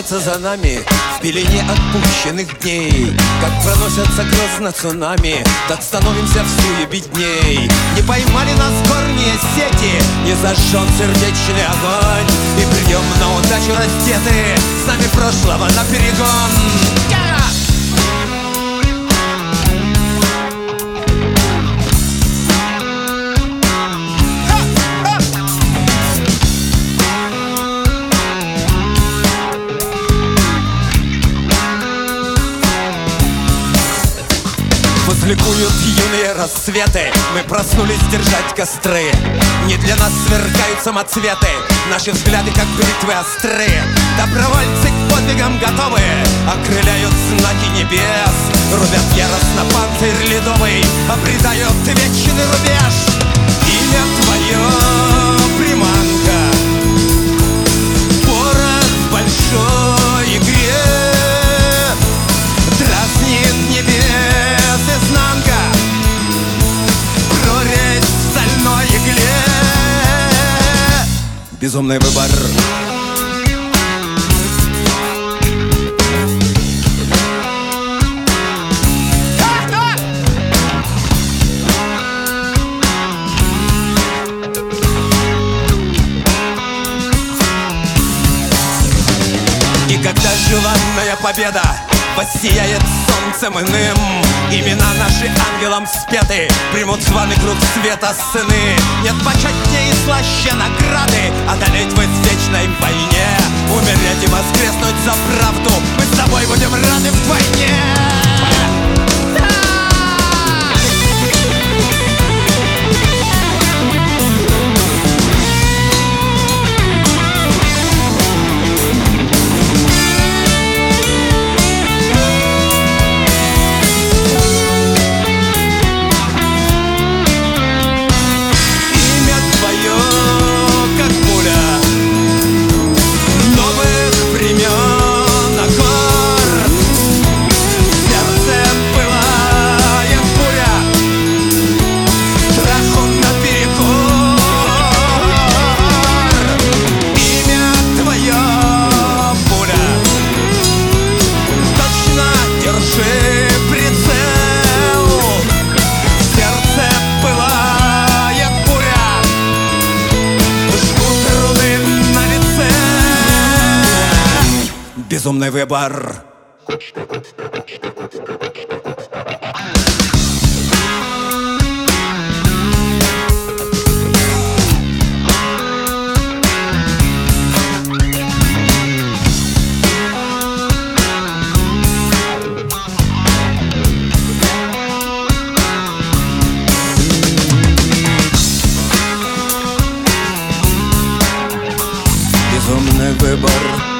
носятся за нами В пелене отпущенных дней. Как проносятся грозно цунами Так становимся в суе бедней Не поймали нас горние сети Не зажжен сердечный огонь. И придем на удачу раздеты С нами прошлого на перегон Ликуют юные рассветы. Мы проснулись держать костры. Не для нас сверкают самоцветы. Наши взгляды как бритвы острые. Добровольцы к подвигам готовы. Окрыляют знаки небес. Рубят яростно панцирь ледовый. Обретают вечный рубеж Безумный выбор. И когда желанная победа Воссияет солнцем иным Имена наши ангелам спеты Примут званый круг света сыны. Нет почетнее и слаще награды Одолеть в извечной войне Умереть Безумный выбор Безумный выбор